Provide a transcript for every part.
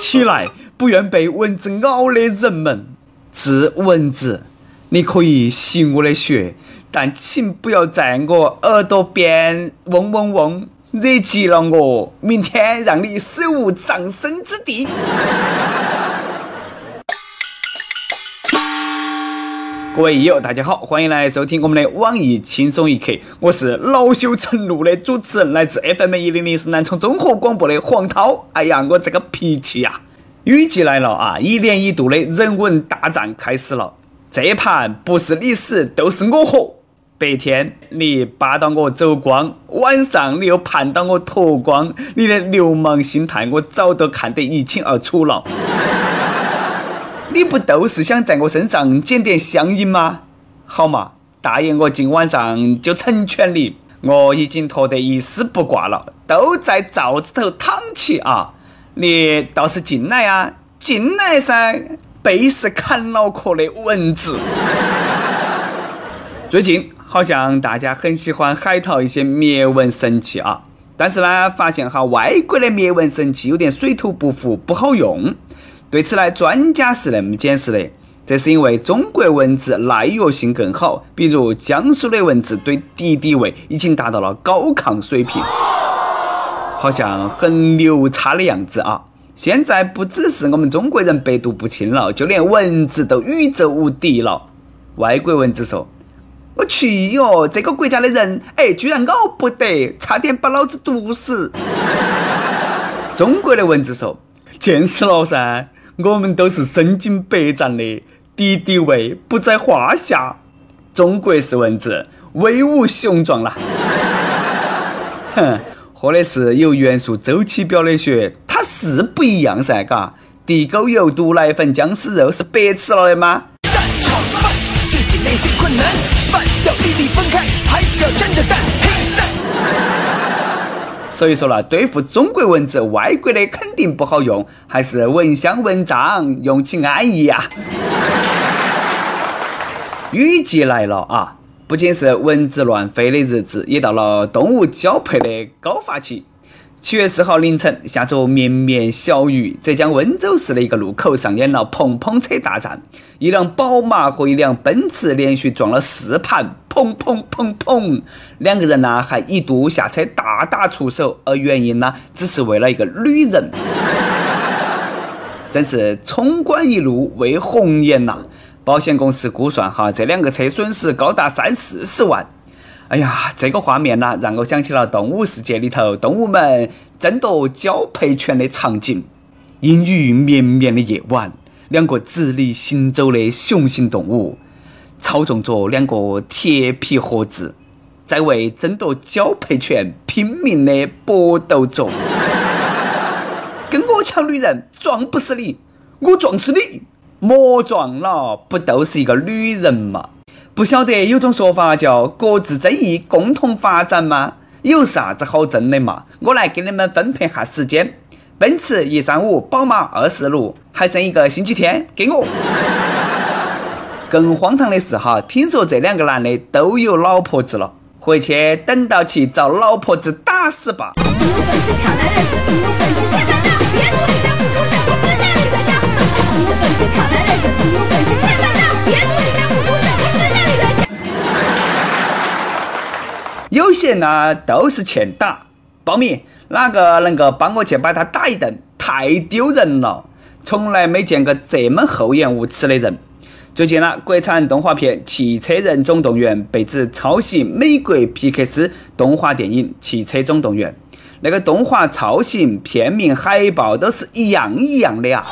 起来，不愿被蚊子咬的人们，治蚊子，你可以吸我的血，但请不要在我耳朵边嗡嗡嗡，惹急了我，明天让你死无葬身之地。各位友，大家好，欢迎来收听我们的网易轻松一刻，我是恼羞成怒的主持人，来自 FM 一零零四南充综合广播的黄涛。哎呀，我这个脾气呀！雨季来了啊，一年一度的人文大战开始了。这盘不是你死，都是我活。白天你扒到我走光，晚上你又盼到我脱光，你的流氓心态我早都看得一清二楚了。你不都是想在我身上捡点香烟吗？好嘛，大爷，我今晚上就成全你。我已经脱得一丝不挂了，都在灶子头躺起啊！你倒是进来呀，进来噻！背是砍脑壳的蚊子。最近好像大家很喜欢海淘一些灭蚊神器啊，但是呢，发现哈外国的灭蚊神器有点水土不服，不好用。对此呢，专家是那么解释的：这是因为中国蚊子耐药性更好，比如江苏的蚊子对敌敌畏已经达到了高抗水平，好像很牛叉的样子啊！现在不只是我们中国人百毒不侵了，就连蚊子都宇宙无敌了。外国蚊子说：“我去哟，这个国家的人，哎，居然咬不得，差点把老子毒死。” 中国的蚊子说：“见识了噻。”我们都是身经百战的，敌敌畏不在话下。中国式蚊子威武雄壮了，哼，喝的是有元素周期表的血，它是不一样噻，嘎。地沟油、毒奶粉、僵尸肉是白吃了的吗？蛋炒饭，自己内最困难，饭要粒粒分开，还要沾着蛋。所以说呢，对付中国蚊子，外国的肯定不好用，还是蚊香蚊帐用起安逸呀。雨季来了啊，不仅是蚊子乱飞的日子，也到了动物交配的高发期。七月四号凌晨，下着绵绵小雨，浙江温州市的一个路口上演了碰碰车大战。一辆宝马和一辆奔驰连续撞了四盘，砰砰砰砰！两个人呢还一度下车大打出手，而原因呢只是为了一个女人。真是冲冠一怒为红颜呐！保险公司估算哈，这两个车损失高达三四十万。哎呀，这个画面呢，让我想起了动物世界里头动物们争夺交配权的场景。阴雨绵绵的夜晚，两个直立行走的雄性动物，操纵着两个铁皮盒子，在为争夺交配权拼命的搏斗着。跟我抢女人，撞不死你，我撞死你，莫撞了，不都是一个女人吗？不晓得有种说法叫各自争议，共同发展吗？有啥子好争的嘛？我来给你们分配下时间：奔驰一三五，宝马二四六，还剩一个星期天，给我。更荒唐的是哈，听说这两个男的都有老婆子了，回去等到起找老婆子打死吧。有些呢都是欠打，报名哪个能够帮我去把他打一顿？太丢人了，从来没见过这么厚颜无耻的人。最近呢，国产动画片《汽车人总动员》被指抄袭美国皮克斯动画电影《汽车总动员》，那个动画造型、片名、海报都是一样一样的呀，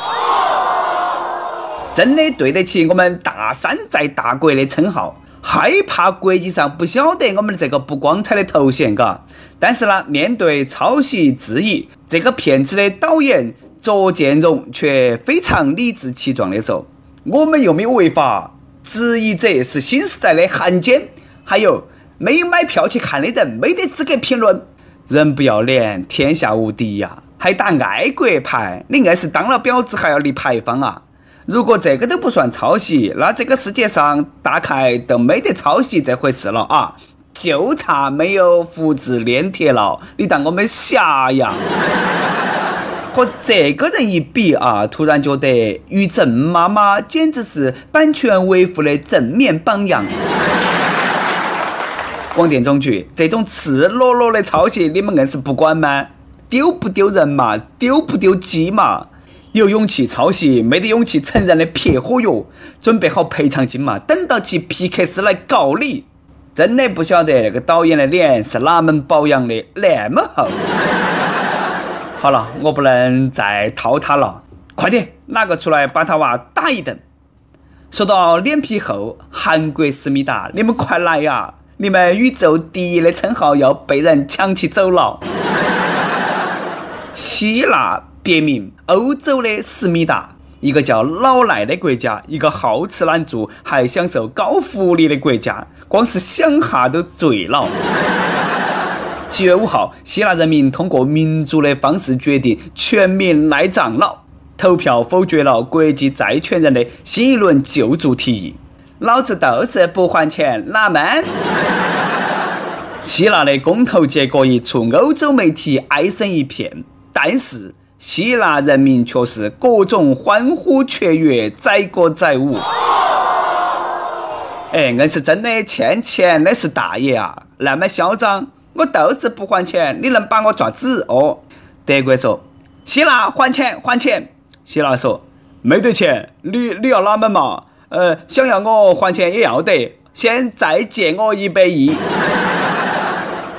真的对得起我们大山寨大国的称号。害怕国际上不晓得我们这个不光彩的头衔，嘎。但是呢，面对抄袭质疑，这个片子的导演卓建荣却非常理直气壮的说：“我们又没有违法，质疑者是新时代的汉奸，还有没有买票去看的人没得资格评论。人不要脸，天下无敌呀！还打爱国牌，你硬是当了婊子还要立牌坊啊！”如果这个都不算抄袭，那这个世界上大概都没得抄袭这回事了啊！就差没有复制粘贴了，你当我们瞎呀？和这个人一比啊，突然觉得于正妈妈简直是版权维护的正面榜样。广电总局这种赤裸裸的抄袭，你们硬是不管吗？丢不丢人嘛？丢不丢鸡嘛？有勇气抄袭，没得勇气承认的撇火药，准备好赔偿金嘛？等到其皮克斯来告你，真的不晓得那个导演的脸是哪门保养的那么厚。好了，我不能再掏他了，快点，哪个出来把他娃打一顿？说到脸皮厚，韩国思密达，你们快来呀！你们宇宙第一的称号要被人抢起走了。希腊别名欧洲的思密达，一个叫老赖的国家，一个好吃懒做还享受高福利的国家，光是想哈都醉了。七月五号，希腊人民通过民主的方式决定全民赖账了，投票否决了国际债权人的新一轮救助提议。老子就是不还钱，哪门？希腊的公投结果一出，欧洲媒体哀声一片。但是希腊人民却是各种欢呼雀跃，载歌载舞。哎，硬是真的欠钱的是大爷啊！那么嚣张，我就是不还钱，你能把我爪子？哦，德国说，希腊还钱还钱。希腊说，没得钱，你你要哪门嘛？呃，想要我还钱也要得，先再借我一百亿。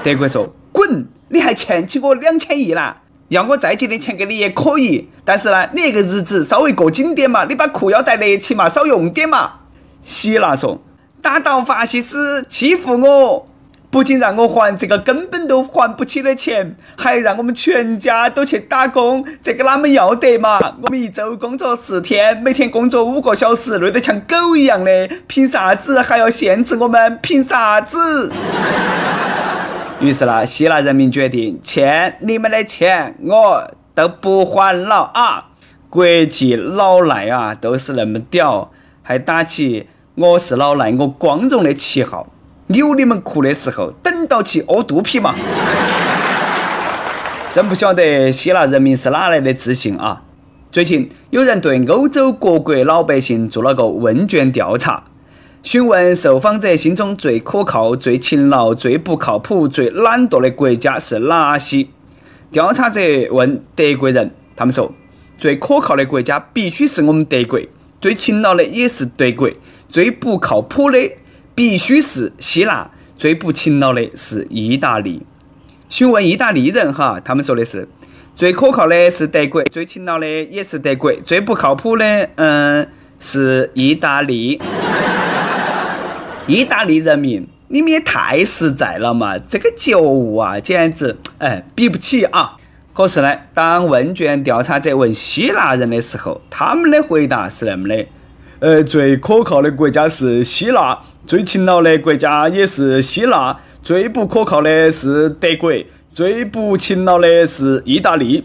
德国说，滚！你还欠起我两千亿啦！要我再借点钱给你也可以，但是呢，你那个日子稍微过紧点嘛，你把裤腰带勒起嘛，少用点嘛。希腊说：“打倒法西斯，欺负我，不仅让我还这个根本都还不起的钱，还让我们全家都去打工，这个哪们要得嘛？我们一周工作四天，每天工作五个小时，累得像狗一样的，凭啥子还要限制我们？凭啥子？”于是呢，希腊人民决定欠你们的钱我都不还了啊！国际老赖啊，都是那么屌，还打起我是老赖我光荣的旗号，扭你们哭的时候，等到起屙肚皮嘛！真不晓得希腊人民是哪来的自信啊！最近有人对欧洲各国老百姓做了个问卷调查。询问受访者心中最可靠、最勤劳、最不靠谱、最懒惰的国家是哪些？调查者问德国人，他们说最可靠的国家必须是我们德国，最勤劳的也是德国，最不靠谱的必须是希腊，最不勤劳的是意大利。询问意大利人哈，他们说的是最可靠的是德国，最勤劳的也是德国，最不靠谱的嗯是意大利。意大利人民，你们也太实在了嘛！这个觉悟啊，简直哎比不起啊！可是呢，当问卷调查者问希腊人的时候，他们的回答是那么的：呃，最可靠的国家是希腊，最勤劳的国家也是希腊，最不可靠的是德国，最不勤劳的是意大利。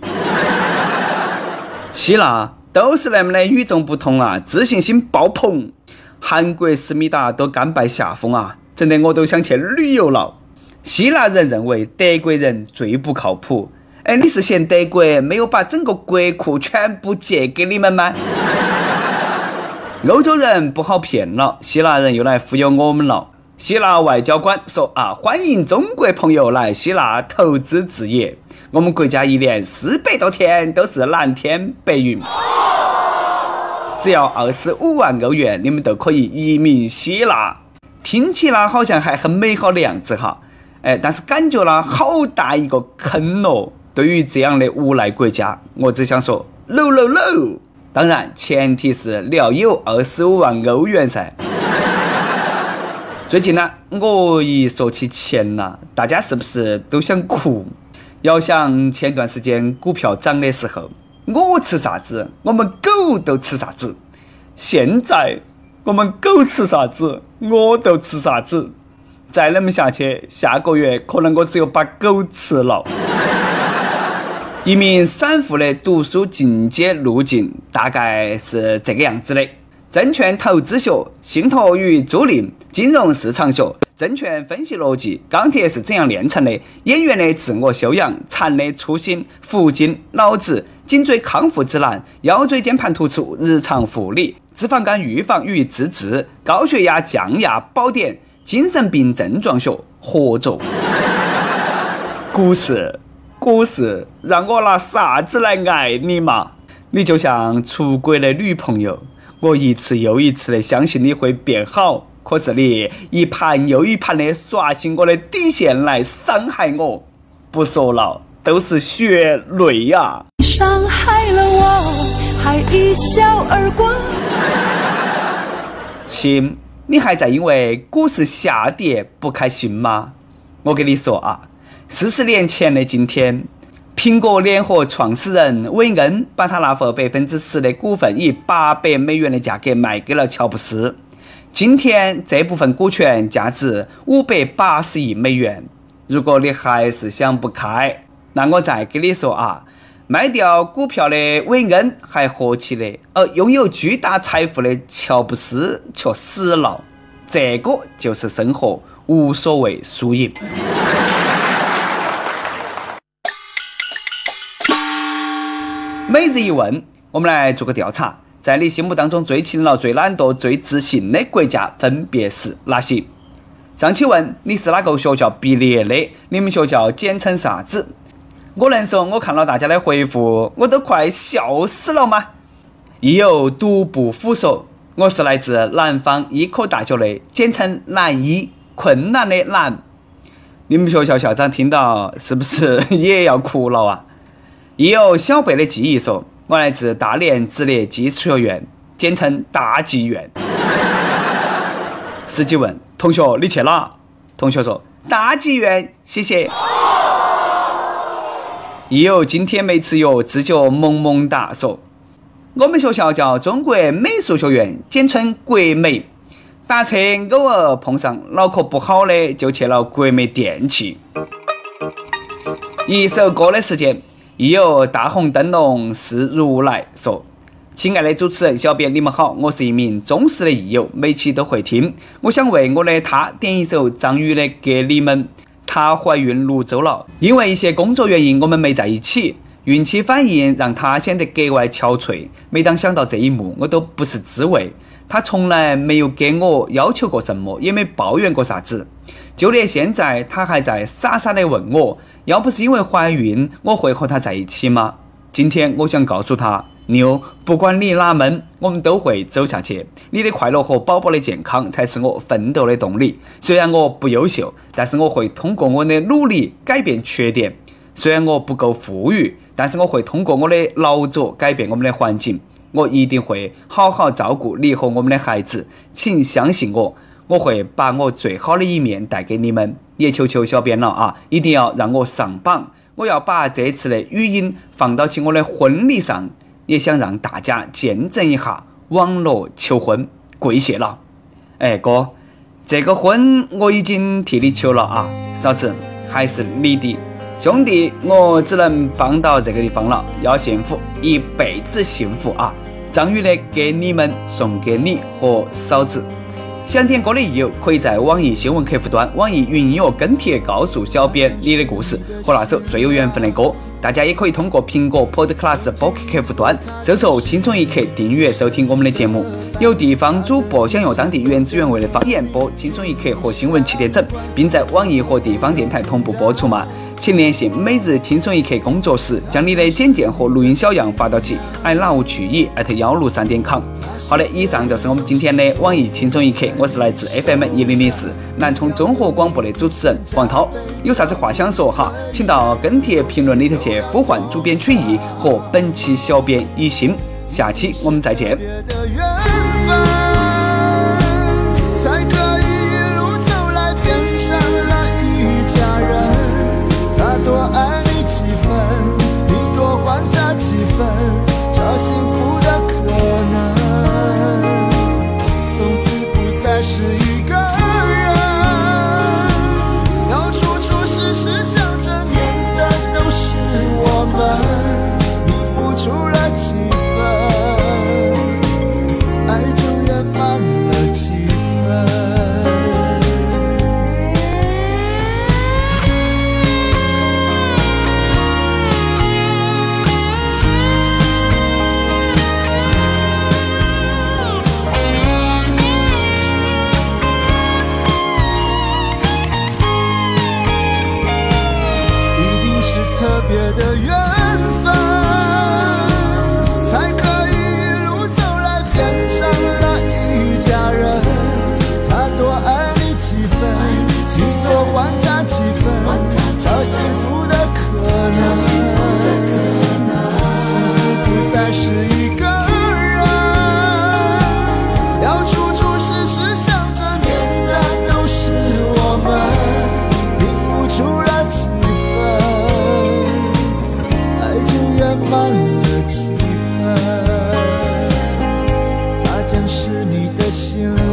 希腊都是那么的与众不同啊，自信心爆棚。韩国思密达都甘拜下风啊！整的我都想去旅游了。希腊人认为德国人最不靠谱。哎，你是嫌德国没有把整个国库全部借给你们吗？欧洲人不好骗了，希腊人又来忽悠我们了。希腊外交官说啊，欢迎中国朋友来希腊投资置业，我们国家一年四百多天都是蓝天白云。只要二十五万欧元，你们都可以移民希腊。听起来好像还很美好的样子哈，哎，但是感觉呢，好大一个坑哦。对于这样的无赖国家，我只想说，no no no。当然，前提是你要有二十五万欧元噻。最近呢，我一说起钱呐，大家是不是都想哭？要想前段时间股票涨的时候。我吃啥子，我们狗都吃啥子。现在我们狗吃啥子，我都吃啥子。再那么下去，下个月可能我只有把狗吃了。一名散户的读书进阶路径大概是这个样子的：证券投资学、信托与租赁、金融市场学、证券分析逻辑、钢铁是怎样炼成的、演员的自我修养、禅的初心、福金、老子、颈椎康复指南、腰椎间盘突出日常护理、脂肪肝预防与治治、高血压降压宝典、精神病症状学合作。故事，故事，让我拿啥子来爱你嘛？你就像出轨的女朋友，我一次又一次的相信你会变好，可是你一盘又一盘的刷新我的底线来伤害我，不说了，都是血泪呀！伤害了我，还一笑而过。亲，你还在因为股市下跌不开心吗？我跟你说啊。四十年前的今天，苹果联合创始人韦恩把他那份百分之十的股份以八百美元的价格卖给了乔布斯。今天这部分股权价值五百八十亿美元。如果你还是想不开，那我再给你说啊，卖掉股票的韦恩还活起来，而拥有巨大财富的乔布斯却死了。这个就是生活，无所谓输赢。每日一问，我们来做个调查，在你心目当中最勤劳、最懒惰、最自信的国家分别是哪些？上期问你是哪个学校毕业的？你们学校简称啥子？我能说我看了大家的回复，我都快笑死了吗？亦有独步虎说，我是来自南方医科大学的，简称南医，困难的难。你们学校校长听到是不是 也要哭了啊？亦有小贝的记忆说：“我来自大连职业技术学院，简称大技院。”司机问同学：“你去哪？”同学说：“大技院，谢谢。”亦有今天没吃药，自觉萌萌哒说：“我们学校叫中国美术学院，简称国美。打车偶尔碰上脑壳不好的，就去了国美电器。”一首歌的时间。亦有大红灯笼是如来说：“亲爱的主持人、小编，你们好，我是一名忠实的益友，每期都会听。我想为我的他点一首张宇的《给你们》。她怀孕六周了，因为一些工作原因，我们没在一起。孕期反应让她显得格外憔悴。每当想到这一幕，我都不是滋味。她从来没有给我要求过什么，也没抱怨过啥子。就连现在，她还在傻傻的问我。”要不是因为怀孕，我会和他在一起吗？今天我想告诉他，妞，不管你哪门，我们都会走下去。你的快乐和宝宝的健康才是我奋斗的动力。虽然我不优秀，但是我会通过我的努力改变缺点。虽然我不够富裕，但是我会通过我的劳作改变我们的环境。我一定会好好照顾你和我们的孩子，请相信我。我会把我最好的一面带给你们，也求求小编了啊，一定要让我上榜！我要把这次的语音放到起我的婚礼上，也想让大家见证一下网络求婚，跪谢了！哎哥，这个婚我已经替你求了啊，嫂子还是你的，兄弟我只能帮到这个地方了，要幸福一辈子幸福啊！张宇的给你们送给你和嫂子。想点歌的益友，可以在网易新闻客户端、网易云音乐跟帖告诉小编你的故事和那首最有缘分的歌。大家也可以通过苹果 Podcast 播客客户端搜索“轻松一刻”订阅收听我们的节目。有地方主播想用当地原汁原味的方言播《轻松一刻》和新闻七点整，并在网易和地方电台同步播出吗？请联系每日轻松一刻工作室，将你的简介和录音小样发到其 i love 曲艺艾特幺六三点 com。好的，以上就是我们今天的网易轻松一刻。我是来自 FM 一零零四南充综合广播的主持人王涛。有啥子话想说哈，请到跟帖评论里头去呼唤主编曲艺和本期小编一心。下期我们再见。miss you.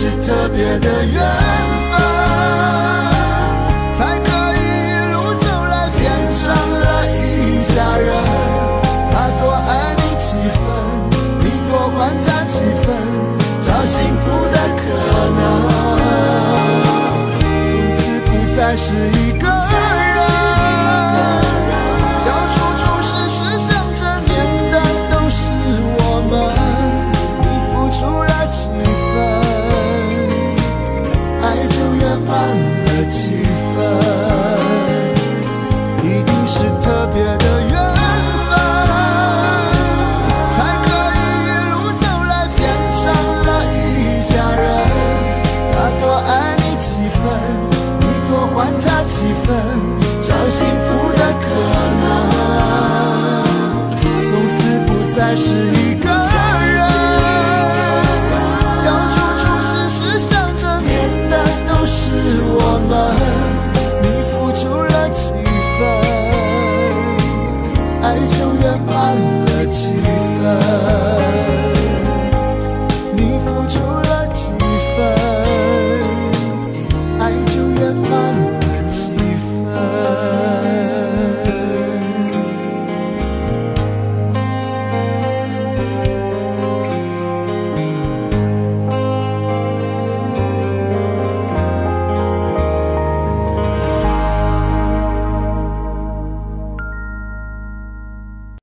是特别的缘分才可以一路走来变成了一家人他多爱你几分你多还他几分找幸福的可能从此不再是一 my